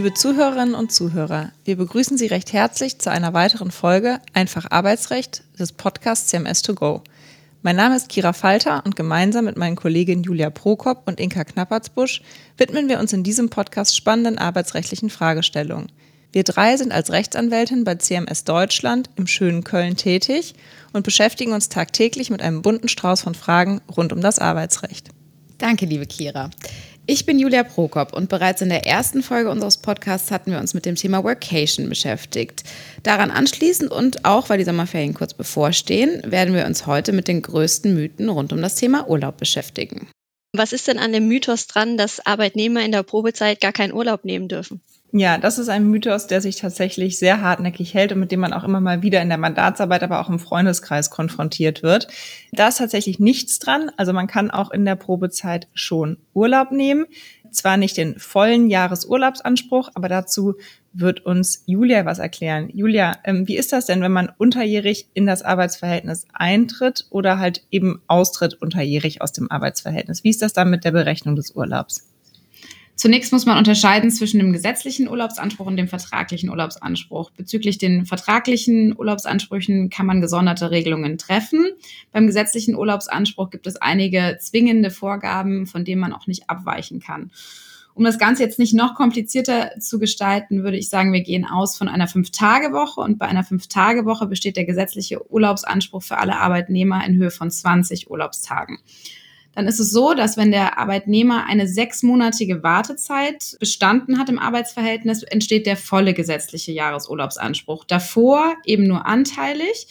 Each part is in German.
Liebe Zuhörerinnen und Zuhörer, wir begrüßen Sie recht herzlich zu einer weiteren Folge Einfach Arbeitsrecht des Podcasts CMS2Go. Mein Name ist Kira Falter und gemeinsam mit meinen Kolleginnen Julia Prokop und Inka Knappertsbusch widmen wir uns in diesem Podcast spannenden arbeitsrechtlichen Fragestellungen. Wir drei sind als Rechtsanwältin bei CMS Deutschland im schönen Köln tätig und beschäftigen uns tagtäglich mit einem bunten Strauß von Fragen rund um das Arbeitsrecht. Danke, liebe Kira. Ich bin Julia Prokop und bereits in der ersten Folge unseres Podcasts hatten wir uns mit dem Thema Workation beschäftigt. Daran anschließend und auch weil die Sommerferien kurz bevorstehen, werden wir uns heute mit den größten Mythen rund um das Thema Urlaub beschäftigen. Was ist denn an dem Mythos dran, dass Arbeitnehmer in der Probezeit gar keinen Urlaub nehmen dürfen? Ja, das ist ein Mythos, der sich tatsächlich sehr hartnäckig hält und mit dem man auch immer mal wieder in der Mandatsarbeit, aber auch im Freundeskreis konfrontiert wird. Da ist tatsächlich nichts dran. Also man kann auch in der Probezeit schon Urlaub nehmen. Zwar nicht den vollen Jahresurlaubsanspruch, aber dazu wird uns Julia was erklären. Julia, ähm, wie ist das denn, wenn man unterjährig in das Arbeitsverhältnis eintritt oder halt eben austritt unterjährig aus dem Arbeitsverhältnis? Wie ist das dann mit der Berechnung des Urlaubs? Zunächst muss man unterscheiden zwischen dem gesetzlichen Urlaubsanspruch und dem vertraglichen Urlaubsanspruch. Bezüglich den vertraglichen Urlaubsansprüchen kann man gesonderte Regelungen treffen. Beim gesetzlichen Urlaubsanspruch gibt es einige zwingende Vorgaben, von denen man auch nicht abweichen kann. Um das Ganze jetzt nicht noch komplizierter zu gestalten, würde ich sagen, wir gehen aus von einer Fünf-Tage-Woche und bei einer Fünf-Tage-Woche besteht der gesetzliche Urlaubsanspruch für alle Arbeitnehmer in Höhe von 20 Urlaubstagen dann ist es so, dass wenn der Arbeitnehmer eine sechsmonatige Wartezeit bestanden hat im Arbeitsverhältnis, entsteht der volle gesetzliche Jahresurlaubsanspruch. Davor eben nur anteilig.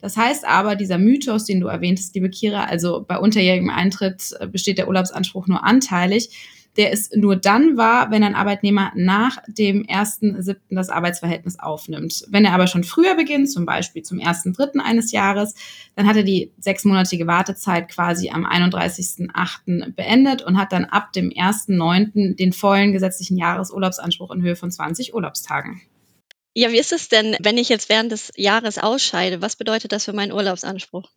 Das heißt aber, dieser Mythos, den du erwähntest, liebe Kira, also bei unterjährigem Eintritt äh, besteht der Urlaubsanspruch nur anteilig, der ist nur dann wahr, wenn ein Arbeitnehmer nach dem 1.7. das Arbeitsverhältnis aufnimmt. Wenn er aber schon früher beginnt, zum Beispiel zum 1.3. eines Jahres, dann hat er die sechsmonatige Wartezeit quasi am 31.8. beendet und hat dann ab dem 1.9. den vollen gesetzlichen Jahresurlaubsanspruch in Höhe von 20 Urlaubstagen. Ja, wie ist es denn, wenn ich jetzt während des Jahres ausscheide? Was bedeutet das für meinen Urlaubsanspruch?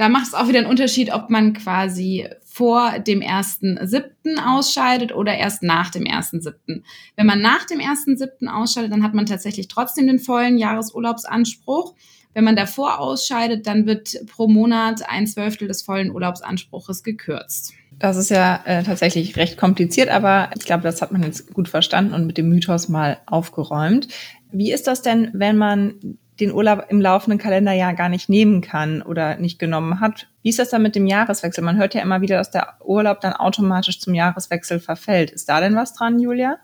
Da macht es auch wieder einen Unterschied, ob man quasi vor dem 1.7. ausscheidet oder erst nach dem 1.7. Wenn man nach dem 1.7. ausscheidet, dann hat man tatsächlich trotzdem den vollen Jahresurlaubsanspruch. Wenn man davor ausscheidet, dann wird pro Monat ein Zwölftel des vollen Urlaubsanspruches gekürzt. Das ist ja äh, tatsächlich recht kompliziert, aber ich glaube, das hat man jetzt gut verstanden und mit dem Mythos mal aufgeräumt. Wie ist das denn, wenn man den Urlaub im laufenden Kalenderjahr gar nicht nehmen kann oder nicht genommen hat. Wie ist das dann mit dem Jahreswechsel? Man hört ja immer wieder, dass der Urlaub dann automatisch zum Jahreswechsel verfällt. Ist da denn was dran, Julia?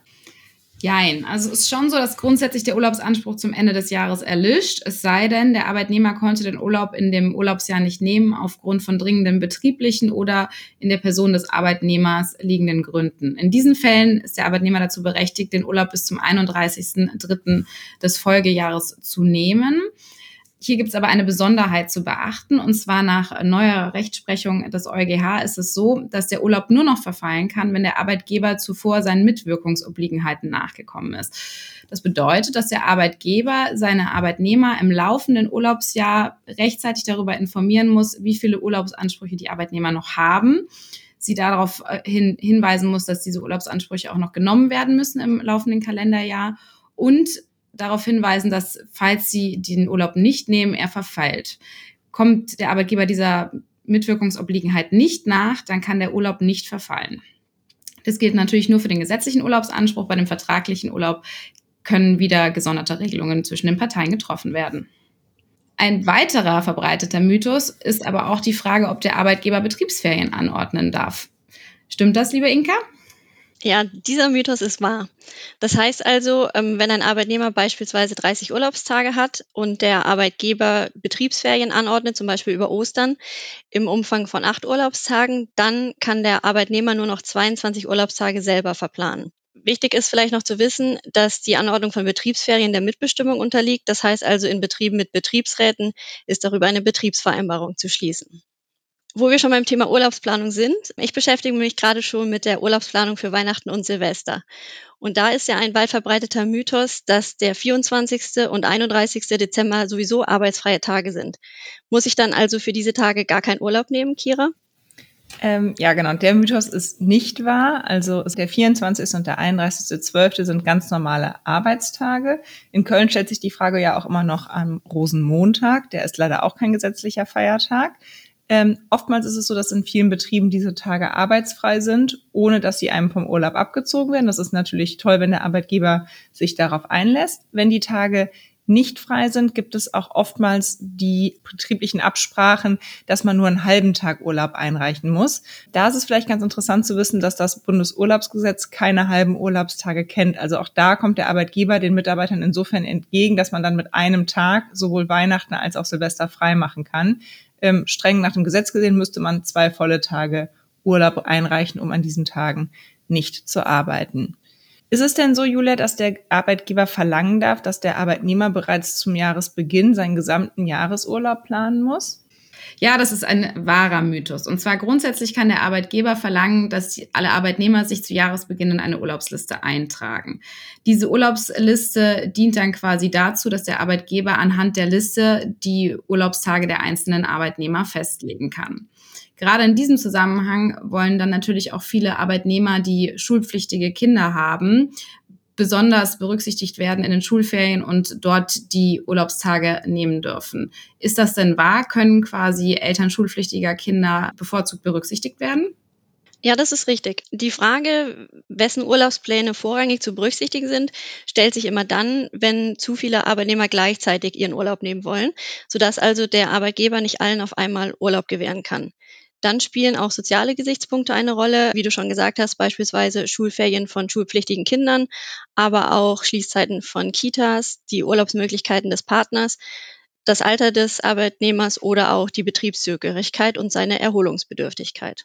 Jein. Also es ist schon so, dass grundsätzlich der Urlaubsanspruch zum Ende des Jahres erlischt. Es sei denn, der Arbeitnehmer konnte den Urlaub in dem Urlaubsjahr nicht nehmen aufgrund von dringenden betrieblichen oder in der Person des Arbeitnehmers liegenden Gründen. In diesen Fällen ist der Arbeitnehmer dazu berechtigt, den Urlaub bis zum 31.03. des Folgejahres zu nehmen. Hier gibt es aber eine Besonderheit zu beachten. Und zwar nach neuer Rechtsprechung des EuGH ist es so, dass der Urlaub nur noch verfallen kann, wenn der Arbeitgeber zuvor seinen Mitwirkungsobliegenheiten nachgekommen ist. Das bedeutet, dass der Arbeitgeber seine Arbeitnehmer im laufenden Urlaubsjahr rechtzeitig darüber informieren muss, wie viele Urlaubsansprüche die Arbeitnehmer noch haben sie darauf äh, hin, hinweisen muss, dass diese Urlaubsansprüche auch noch genommen werden müssen im laufenden Kalenderjahr und darauf hinweisen, dass falls sie den Urlaub nicht nehmen, er verfällt. Kommt der Arbeitgeber dieser Mitwirkungsobliegenheit nicht nach, dann kann der Urlaub nicht verfallen. Das gilt natürlich nur für den gesetzlichen Urlaubsanspruch. Bei dem vertraglichen Urlaub können wieder gesonderte Regelungen zwischen den Parteien getroffen werden. Ein weiterer verbreiteter Mythos ist aber auch die Frage, ob der Arbeitgeber Betriebsferien anordnen darf. Stimmt das, liebe Inka? Ja, dieser Mythos ist wahr. Das heißt also, ähm, wenn ein Arbeitnehmer beispielsweise 30 Urlaubstage hat und der Arbeitgeber Betriebsferien anordnet, zum Beispiel über Ostern, im Umfang von acht Urlaubstagen, dann kann der Arbeitnehmer nur noch 22 Urlaubstage selber verplanen. Wichtig ist vielleicht noch zu wissen, dass die Anordnung von Betriebsferien der Mitbestimmung unterliegt. Das heißt also, in Betrieben mit Betriebsräten ist darüber eine Betriebsvereinbarung zu schließen. Wo wir schon beim Thema Urlaubsplanung sind, ich beschäftige mich gerade schon mit der Urlaubsplanung für Weihnachten und Silvester. Und da ist ja ein weit verbreiteter Mythos, dass der 24. und 31. Dezember sowieso arbeitsfreie Tage sind. Muss ich dann also für diese Tage gar keinen Urlaub nehmen, Kira? Ähm, ja, genau. Der Mythos ist nicht wahr. Also der 24. und der 31.12. sind ganz normale Arbeitstage. In Köln stellt sich die Frage ja auch immer noch am Rosenmontag. Der ist leider auch kein gesetzlicher Feiertag. Ähm, oftmals ist es so, dass in vielen Betrieben diese Tage arbeitsfrei sind, ohne dass sie einem vom Urlaub abgezogen werden. Das ist natürlich toll, wenn der Arbeitgeber sich darauf einlässt. Wenn die Tage nicht frei sind, gibt es auch oftmals die betrieblichen Absprachen, dass man nur einen halben Tag Urlaub einreichen muss. Da ist es vielleicht ganz interessant zu wissen, dass das Bundesurlaubsgesetz keine halben Urlaubstage kennt. Also auch da kommt der Arbeitgeber den Mitarbeitern insofern entgegen, dass man dann mit einem Tag sowohl Weihnachten als auch Silvester frei machen kann. Ähm, streng nach dem Gesetz gesehen müsste man zwei volle Tage Urlaub einreichen, um an diesen Tagen nicht zu arbeiten. Ist es denn so, Julia, dass der Arbeitgeber verlangen darf, dass der Arbeitnehmer bereits zum Jahresbeginn seinen gesamten Jahresurlaub planen muss? Ja, das ist ein wahrer Mythos. Und zwar grundsätzlich kann der Arbeitgeber verlangen, dass alle Arbeitnehmer sich zu Jahresbeginn in eine Urlaubsliste eintragen. Diese Urlaubsliste dient dann quasi dazu, dass der Arbeitgeber anhand der Liste die Urlaubstage der einzelnen Arbeitnehmer festlegen kann. Gerade in diesem Zusammenhang wollen dann natürlich auch viele Arbeitnehmer, die schulpflichtige Kinder haben, besonders berücksichtigt werden in den Schulferien und dort die Urlaubstage nehmen dürfen. Ist das denn wahr? Können quasi Eltern schulpflichtiger Kinder bevorzugt berücksichtigt werden? Ja, das ist richtig. Die Frage, wessen Urlaubspläne vorrangig zu berücksichtigen sind, stellt sich immer dann, wenn zu viele Arbeitnehmer gleichzeitig ihren Urlaub nehmen wollen, sodass also der Arbeitgeber nicht allen auf einmal Urlaub gewähren kann. Dann spielen auch soziale Gesichtspunkte eine Rolle, wie du schon gesagt hast, beispielsweise Schulferien von schulpflichtigen Kindern, aber auch Schließzeiten von Kitas, die Urlaubsmöglichkeiten des Partners, das Alter des Arbeitnehmers oder auch die Betriebszugehörigkeit und seine Erholungsbedürftigkeit.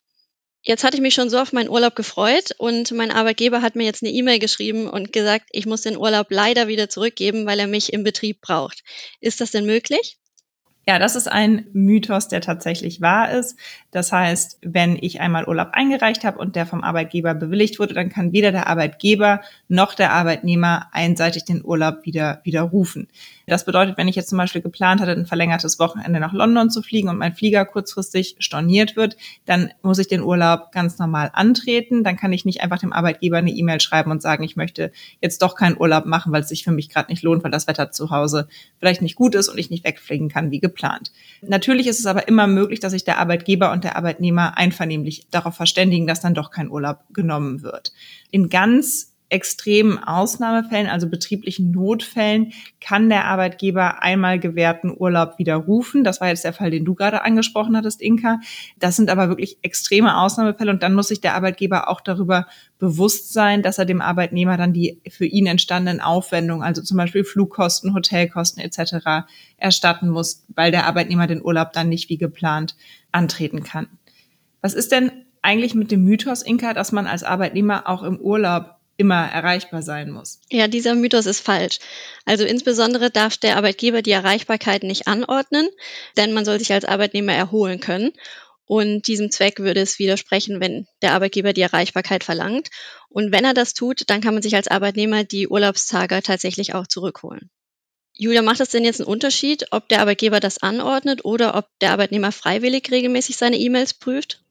Jetzt hatte ich mich schon so auf meinen Urlaub gefreut und mein Arbeitgeber hat mir jetzt eine E-Mail geschrieben und gesagt, ich muss den Urlaub leider wieder zurückgeben, weil er mich im Betrieb braucht. Ist das denn möglich? Ja, das ist ein Mythos, der tatsächlich wahr ist. Das heißt, wenn ich einmal Urlaub eingereicht habe und der vom Arbeitgeber bewilligt wurde, dann kann weder der Arbeitgeber noch der Arbeitnehmer einseitig den Urlaub wieder widerrufen. Das bedeutet, wenn ich jetzt zum Beispiel geplant hatte, ein verlängertes Wochenende nach London zu fliegen und mein Flieger kurzfristig storniert wird, dann muss ich den Urlaub ganz normal antreten. Dann kann ich nicht einfach dem Arbeitgeber eine E-Mail schreiben und sagen, ich möchte jetzt doch keinen Urlaub machen, weil es sich für mich gerade nicht lohnt, weil das Wetter zu Hause vielleicht nicht gut ist und ich nicht wegfliegen kann wie geplant. Natürlich ist es aber immer möglich, dass sich der Arbeitgeber und der Arbeitnehmer einvernehmlich darauf verständigen, dass dann doch kein Urlaub genommen wird. In ganz extremen Ausnahmefällen, also betrieblichen Notfällen, kann der Arbeitgeber einmal gewährten Urlaub widerrufen. Das war jetzt der Fall, den du gerade angesprochen hattest, Inka. Das sind aber wirklich extreme Ausnahmefälle und dann muss sich der Arbeitgeber auch darüber bewusst sein, dass er dem Arbeitnehmer dann die für ihn entstandenen Aufwendungen, also zum Beispiel Flugkosten, Hotelkosten etc. erstatten muss, weil der Arbeitnehmer den Urlaub dann nicht wie geplant antreten kann. Was ist denn eigentlich mit dem Mythos, Inka, dass man als Arbeitnehmer auch im Urlaub immer erreichbar sein muss. Ja, dieser Mythos ist falsch. Also insbesondere darf der Arbeitgeber die Erreichbarkeit nicht anordnen, denn man soll sich als Arbeitnehmer erholen können. Und diesem Zweck würde es widersprechen, wenn der Arbeitgeber die Erreichbarkeit verlangt. Und wenn er das tut, dann kann man sich als Arbeitnehmer die Urlaubstage tatsächlich auch zurückholen. Julia, macht es denn jetzt einen Unterschied, ob der Arbeitgeber das anordnet oder ob der Arbeitnehmer freiwillig regelmäßig seine E-Mails prüft?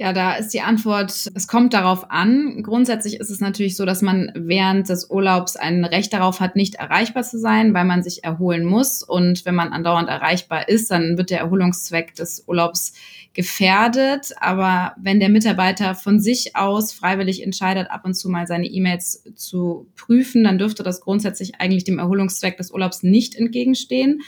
Ja, da ist die Antwort, es kommt darauf an. Grundsätzlich ist es natürlich so, dass man während des Urlaubs ein Recht darauf hat, nicht erreichbar zu sein, weil man sich erholen muss. Und wenn man andauernd erreichbar ist, dann wird der Erholungszweck des Urlaubs gefährdet. Aber wenn der Mitarbeiter von sich aus freiwillig entscheidet, ab und zu mal seine E-Mails zu prüfen, dann dürfte das grundsätzlich eigentlich dem Erholungszweck des Urlaubs nicht entgegenstehen.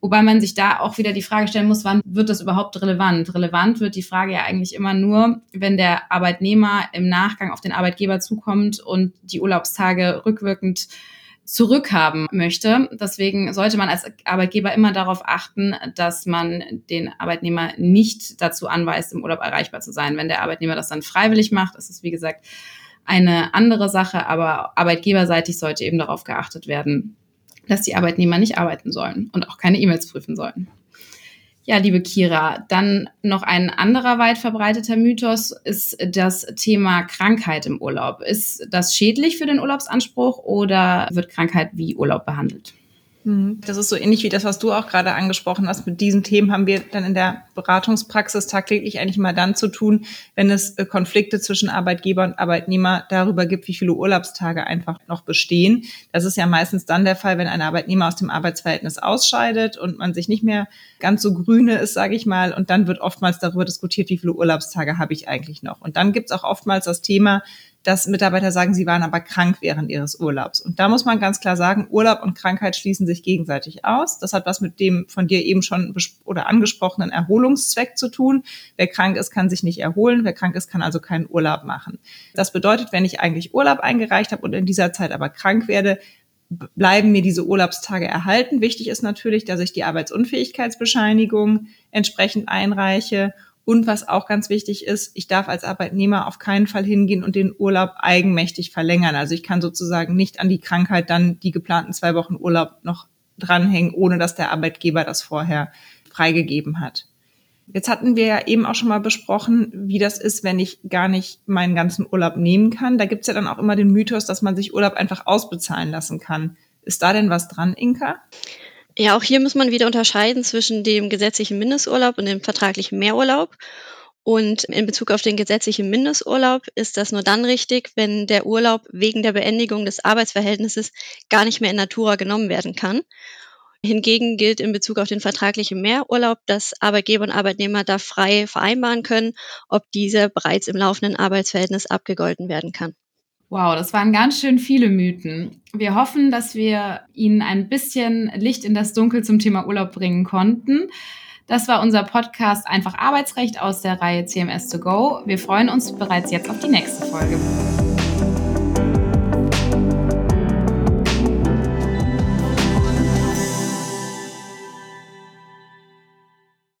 Wobei man sich da auch wieder die Frage stellen muss, wann wird das überhaupt relevant? Relevant wird die Frage ja eigentlich immer nur, wenn der Arbeitnehmer im Nachgang auf den Arbeitgeber zukommt und die Urlaubstage rückwirkend zurückhaben möchte. Deswegen sollte man als Arbeitgeber immer darauf achten, dass man den Arbeitnehmer nicht dazu anweist, im Urlaub erreichbar zu sein. Wenn der Arbeitnehmer das dann freiwillig macht, ist es wie gesagt eine andere Sache, aber arbeitgeberseitig sollte eben darauf geachtet werden, dass die Arbeitnehmer nicht arbeiten sollen und auch keine E-Mails prüfen sollen. Ja, liebe Kira, dann noch ein anderer weit verbreiteter Mythos ist das Thema Krankheit im Urlaub. Ist das schädlich für den Urlaubsanspruch oder wird Krankheit wie Urlaub behandelt? Mhm. Das ist so ähnlich wie das, was du auch gerade angesprochen hast. Mit diesen Themen haben wir dann in der Beratungspraxis tagtäglich eigentlich mal dann zu tun, wenn es äh, Konflikte zwischen Arbeitgeber und Arbeitnehmer darüber gibt, wie viele Urlaubstage einfach noch bestehen. Das ist ja meistens dann der Fall, wenn ein Arbeitnehmer aus dem Arbeitsverhältnis ausscheidet und man sich nicht mehr ganz so grüne ist, sage ich mal. Und dann wird oftmals darüber diskutiert, wie viele Urlaubstage habe ich eigentlich noch. Und dann gibt es auch oftmals das Thema, dass Mitarbeiter sagen, sie waren aber krank während ihres Urlaubs. Und da muss man ganz klar sagen, Urlaub und Krankheit schließen sich gegenseitig aus. Das hat was mit dem von dir eben schon oder angesprochenen Erholungszweck zu tun. Wer krank ist, kann sich nicht erholen. Wer krank ist, kann also keinen Urlaub machen. Das bedeutet, wenn ich eigentlich Urlaub eingereicht habe und in dieser Zeit aber krank werde, bleiben mir diese Urlaubstage erhalten. Wichtig ist natürlich, dass ich die Arbeitsunfähigkeitsbescheinigung entsprechend einreiche und was auch ganz wichtig ist, ich darf als Arbeitnehmer auf keinen Fall hingehen und den Urlaub eigenmächtig verlängern. Also ich kann sozusagen nicht an die Krankheit dann die geplanten zwei Wochen Urlaub noch dranhängen, ohne dass der Arbeitgeber das vorher freigegeben hat. Jetzt hatten wir ja eben auch schon mal besprochen, wie das ist, wenn ich gar nicht meinen ganzen Urlaub nehmen kann. Da gibt's ja dann auch immer den Mythos, dass man sich Urlaub einfach ausbezahlen lassen kann. Ist da denn was dran, Inka? Ja, auch hier muss man wieder unterscheiden zwischen dem gesetzlichen Mindesturlaub und dem vertraglichen Mehrurlaub. Und in Bezug auf den gesetzlichen Mindesturlaub ist das nur dann richtig, wenn der Urlaub wegen der Beendigung des Arbeitsverhältnisses gar nicht mehr in Natura genommen werden kann. Hingegen gilt in Bezug auf den vertraglichen Mehrurlaub, dass Arbeitgeber und Arbeitnehmer da frei vereinbaren können, ob dieser bereits im laufenden Arbeitsverhältnis abgegolten werden kann. Wow, das waren ganz schön viele Mythen. Wir hoffen, dass wir Ihnen ein bisschen Licht in das Dunkel zum Thema Urlaub bringen konnten. Das war unser Podcast Einfach Arbeitsrecht aus der Reihe CMS to Go. Wir freuen uns bereits jetzt auf die nächste Folge.